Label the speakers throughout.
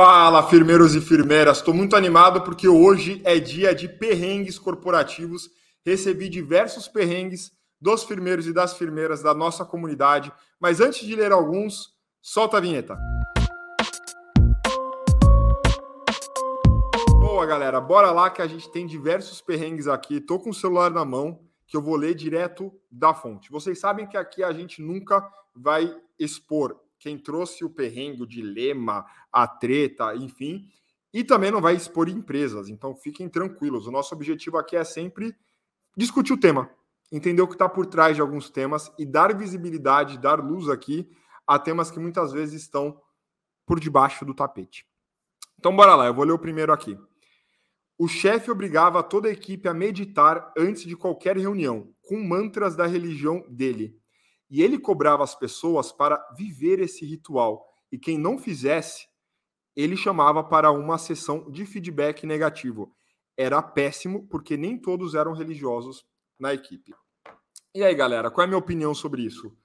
Speaker 1: Fala, firmeiros e firmeiras. Estou muito animado porque hoje é dia de perrengues corporativos. Recebi diversos perrengues dos firmeiros e das firmeiras da nossa comunidade. Mas antes de ler alguns, solta a vinheta. Boa, galera. Bora lá que a gente tem diversos perrengues aqui. Tô com o celular na mão que eu vou ler direto da fonte. Vocês sabem que aqui a gente nunca vai expor quem trouxe o perrengue, o dilema, a treta, enfim, e também não vai expor empresas. Então fiquem tranquilos. O nosso objetivo aqui é sempre discutir o tema, entender o que está por trás de alguns temas e dar visibilidade, dar luz aqui a temas que muitas vezes estão por debaixo do tapete. Então bora lá, eu vou ler o primeiro aqui. O chefe obrigava toda a equipe a meditar antes de qualquer reunião, com mantras da religião dele. E ele cobrava as pessoas para viver esse ritual. E quem não fizesse, ele chamava para uma sessão de feedback negativo. Era péssimo, porque nem todos eram religiosos na equipe. E aí, galera, qual é a minha opinião sobre isso?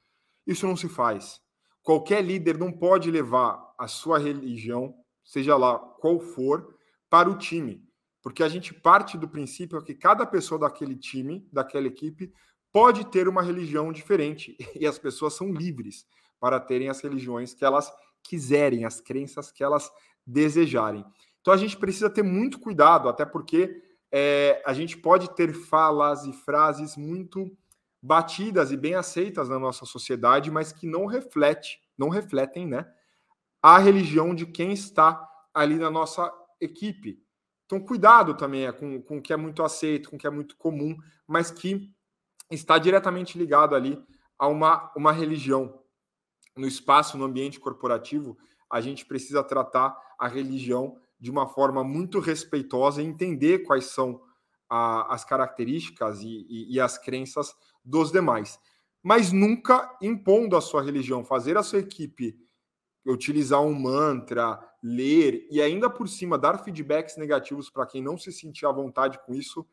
Speaker 1: Isso não se faz. Qualquer líder não pode levar a sua religião, seja lá qual for, para o time. Porque a gente parte do princípio que cada pessoa daquele time, daquela equipe, pode ter uma religião diferente e as pessoas são livres para terem as religiões que elas quiserem, as crenças que elas desejarem. Então a gente precisa ter muito cuidado, até porque é, a gente pode ter falas e frases muito batidas e bem aceitas na nossa sociedade, mas que não reflete, não refletem, né, a religião de quem está ali na nossa equipe. Então cuidado também é, com, com o que é muito aceito, com o que é muito comum, mas que está diretamente ligado ali a uma, uma religião. No espaço, no ambiente corporativo, a gente precisa tratar a religião de uma forma muito respeitosa e entender quais são a, as características e, e, e as crenças dos demais. Mas nunca impondo a sua religião, fazer a sua equipe utilizar um mantra, ler e ainda por cima dar feedbacks negativos para quem não se sentir à vontade com isso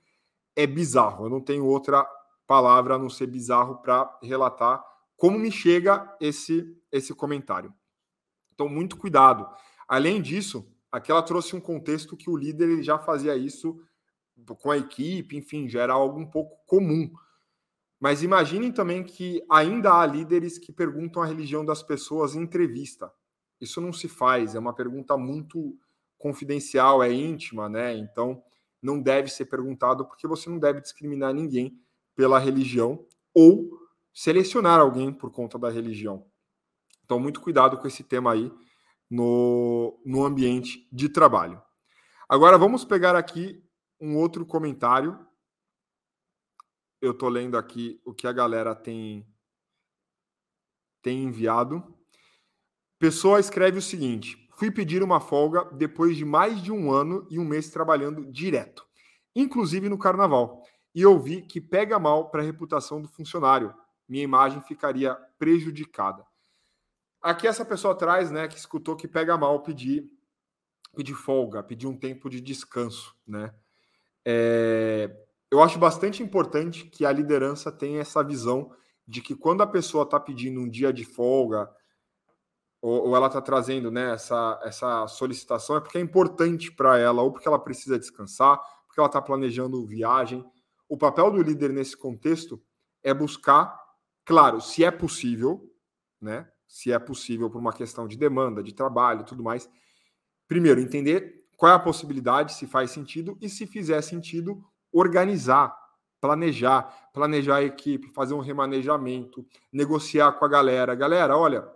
Speaker 1: é bizarro. Eu não tenho outra palavra a não ser bizarro para relatar como me chega esse esse comentário. Então, muito cuidado. Além disso, aquela trouxe um contexto que o líder ele já fazia isso com a equipe, enfim, já era algo um pouco comum. Mas imaginem também que ainda há líderes que perguntam a religião das pessoas em entrevista. Isso não se faz, é uma pergunta muito confidencial, é íntima, né? Então, não deve ser perguntado porque você não deve discriminar ninguém pela religião ou selecionar alguém por conta da religião. Então, muito cuidado com esse tema aí no, no ambiente de trabalho. Agora, vamos pegar aqui um outro comentário. Eu estou lendo aqui o que a galera tem, tem enviado. Pessoa escreve o seguinte: fui pedir uma folga depois de mais de um ano e um mês trabalhando direto, inclusive no carnaval e eu vi que pega mal para a reputação do funcionário. Minha imagem ficaria prejudicada. Aqui essa pessoa atrás, né, que escutou que pega mal pedir pedir folga, pedir um tempo de descanso, né? É, eu acho bastante importante que a liderança tenha essa visão de que quando a pessoa está pedindo um dia de folga ou, ou ela está trazendo né, essa, essa solicitação é porque é importante para ela ou porque ela precisa descansar, porque ela está planejando viagem, o papel do líder nesse contexto é buscar, claro, se é possível, né? Se é possível por uma questão de demanda, de trabalho, tudo mais. Primeiro, entender qual é a possibilidade, se faz sentido e se fizer sentido, organizar, planejar, planejar a equipe, fazer um remanejamento, negociar com a galera. Galera, olha,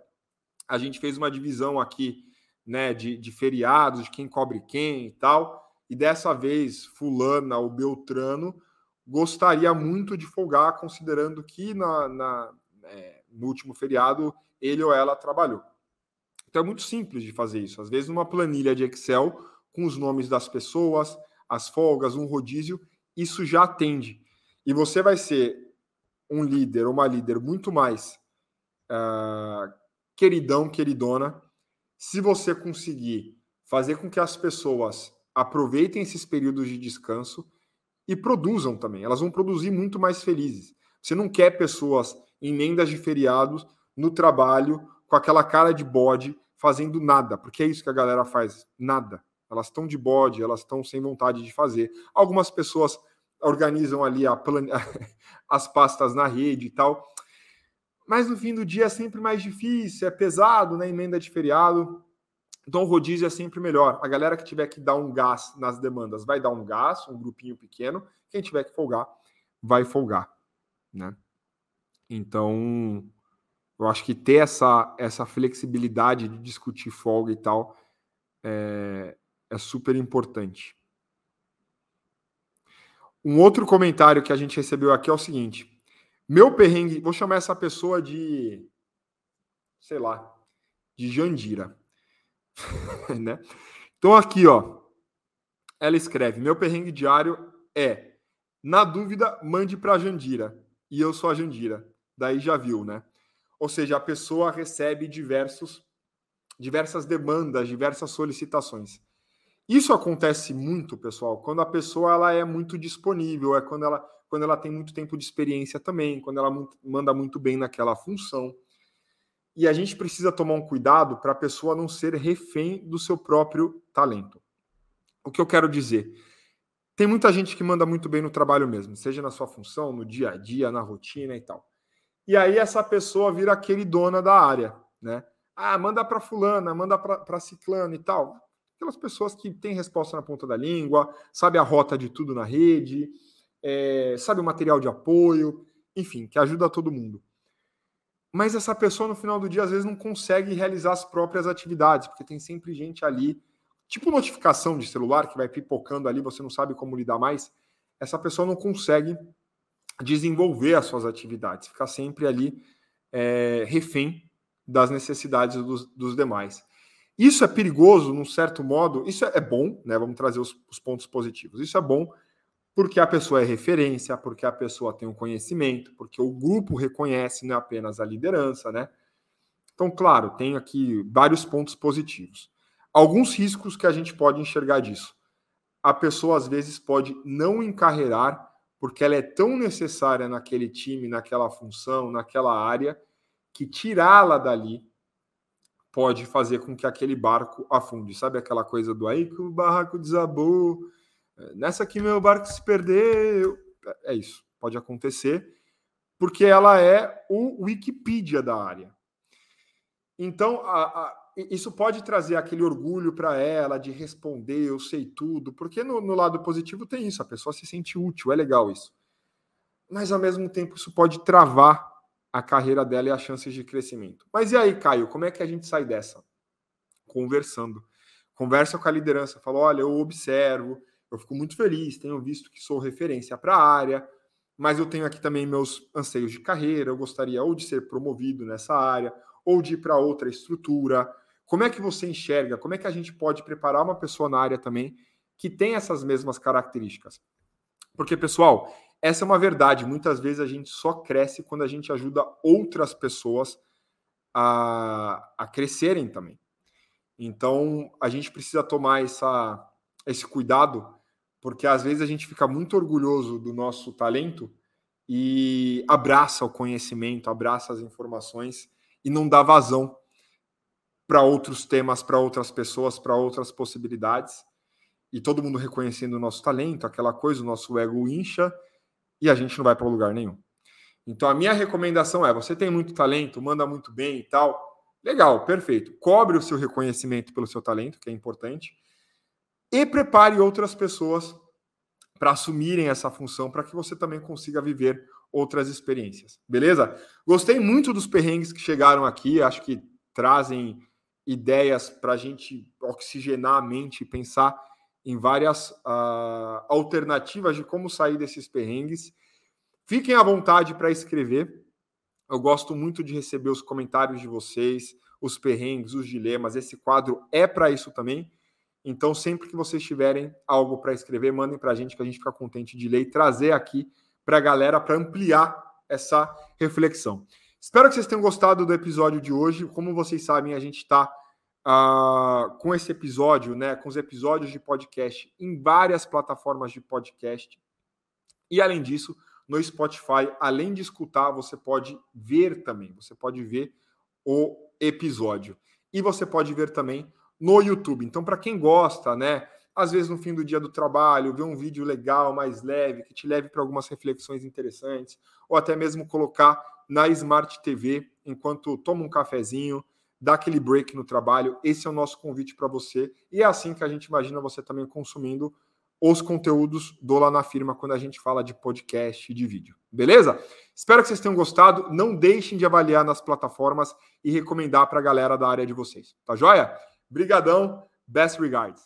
Speaker 1: a gente fez uma divisão aqui, né, de, de feriados, de quem cobre quem e tal, e dessa vez fulana ou Beltrano gostaria muito de folgar, considerando que na, na é, no último feriado ele ou ela trabalhou. Então é muito simples de fazer isso. Às vezes, numa planilha de Excel, com os nomes das pessoas, as folgas, um rodízio, isso já atende. E você vai ser um líder ou uma líder muito mais uh, queridão, queridona, se você conseguir fazer com que as pessoas aproveitem esses períodos de descanso e produzam também. Elas vão produzir muito mais felizes. Você não quer pessoas em emendas de feriados no trabalho com aquela cara de bode, fazendo nada, porque é isso que a galera faz, nada. Elas estão de bode, elas estão sem vontade de fazer. Algumas pessoas organizam ali plan... as pastas na rede e tal. Mas no fim do dia é sempre mais difícil, é pesado, né? Emenda de feriado. Então o rodízio é sempre melhor. A galera que tiver que dar um gás nas demandas vai dar um gás, um grupinho pequeno. Quem tiver que folgar, vai folgar, né? Então, eu acho que ter essa, essa flexibilidade de discutir folga e tal é, é super importante. Um outro comentário que a gente recebeu aqui é o seguinte: meu perrengue, vou chamar essa pessoa de, sei lá, de Jandira, né? Então aqui, ó, ela escreve: meu perrengue diário é, na dúvida, mande para Jandira e eu sou a Jandira. Daí já viu, né? Ou seja, a pessoa recebe diversos, diversas demandas, diversas solicitações. Isso acontece muito, pessoal, quando a pessoa ela é muito disponível, é quando ela, quando ela tem muito tempo de experiência também, quando ela manda muito bem naquela função. E a gente precisa tomar um cuidado para a pessoa não ser refém do seu próprio talento. O que eu quero dizer? Tem muita gente que manda muito bem no trabalho mesmo, seja na sua função, no dia a dia, na rotina e tal. E aí essa pessoa vira aquele dona da área, né? Ah, manda para fulana, manda para ciclano e tal. Aquelas pessoas que têm resposta na ponta da língua, sabe a rota de tudo na rede, é, sabe o material de apoio, enfim, que ajuda todo mundo. Mas essa pessoa no final do dia às vezes não consegue realizar as próprias atividades, porque tem sempre gente ali, tipo notificação de celular que vai pipocando ali, você não sabe como lidar mais. Essa pessoa não consegue desenvolver as suas atividades, ficar sempre ali é, refém das necessidades dos, dos, demais. Isso é perigoso, num certo modo, isso é bom, né? Vamos trazer os, os, pontos positivos. Isso é bom porque a pessoa é referência, porque a pessoa tem um conhecimento, porque o grupo reconhece não é apenas a liderança, né? Então, claro, tem aqui vários pontos positivos. Alguns riscos que a gente pode enxergar disso. A pessoa, às vezes, pode não encarreirar porque ela é tão necessária naquele time, naquela função, naquela área, que tirá-la dali pode fazer com que aquele barco afunde. Sabe aquela coisa do aí que o barraco desabou, nessa aqui meu barco se perdeu. É isso, pode acontecer, porque ela é o Wikipedia da área. Então, a, a isso pode trazer aquele orgulho para ela de responder, eu sei tudo, porque no, no, lado positivo tem isso, a pessoa se sente útil, é legal isso. Mas ao mesmo tempo isso pode travar a carreira dela e as chances de crescimento. Mas e aí, Caio, como é que a gente sai dessa? Conversando. Conversa com a liderança, fala: olha, eu observo, eu fico muito feliz, tenho visto que sou referência para a área, mas eu tenho aqui também meus anseios de carreira, eu gostaria ou de ser promovido nessa área, ou de ir para outra estrutura, como é que você enxerga? Como é que a gente pode preparar uma pessoa na área também que tem essas mesmas características? Porque, pessoal, essa é uma verdade. Muitas vezes a gente só cresce quando a gente ajuda outras pessoas a, a crescerem também. Então, a gente precisa tomar essa, esse cuidado, porque às vezes a gente fica muito orgulhoso do nosso talento e abraça o conhecimento, abraça as informações e não dá vazão para outros temas, para outras pessoas, para outras possibilidades. E todo mundo reconhecendo o nosso talento, aquela coisa, o nosso ego incha e a gente não vai para lugar nenhum. Então a minha recomendação é: você tem muito talento, manda muito bem e tal. Legal, perfeito. Cobre o seu reconhecimento pelo seu talento, que é importante, e prepare outras pessoas para assumirem essa função para que você também consiga viver outras experiências. Beleza? Gostei muito dos perrengues que chegaram aqui, acho que trazem ideias para a gente oxigenar a mente e pensar em várias uh, alternativas de como sair desses perrengues. Fiquem à vontade para escrever. Eu gosto muito de receber os comentários de vocês, os perrengues, os dilemas. Esse quadro é para isso também. Então, sempre que vocês tiverem algo para escrever, mandem para a gente, que a gente fica contente de ler e trazer aqui para a galera para ampliar essa reflexão. Espero que vocês tenham gostado do episódio de hoje. Como vocês sabem, a gente está ah, com esse episódio, né, com os episódios de podcast em várias plataformas de podcast. E além disso, no Spotify, além de escutar, você pode ver também. Você pode ver o episódio. e você pode ver também no YouTube. Então, para quem gosta, né, às vezes no fim do dia do trabalho, ver um vídeo legal, mais leve, que te leve para algumas reflexões interessantes, ou até mesmo colocar na Smart TV enquanto toma um cafezinho, dá aquele break no trabalho. Esse é o nosso convite para você. E é assim que a gente imagina você também consumindo os conteúdos do Lá na Firma quando a gente fala de podcast e de vídeo. Beleza? Espero que vocês tenham gostado. Não deixem de avaliar nas plataformas e recomendar para a galera da área de vocês. Tá joia? Brigadão. Best regards.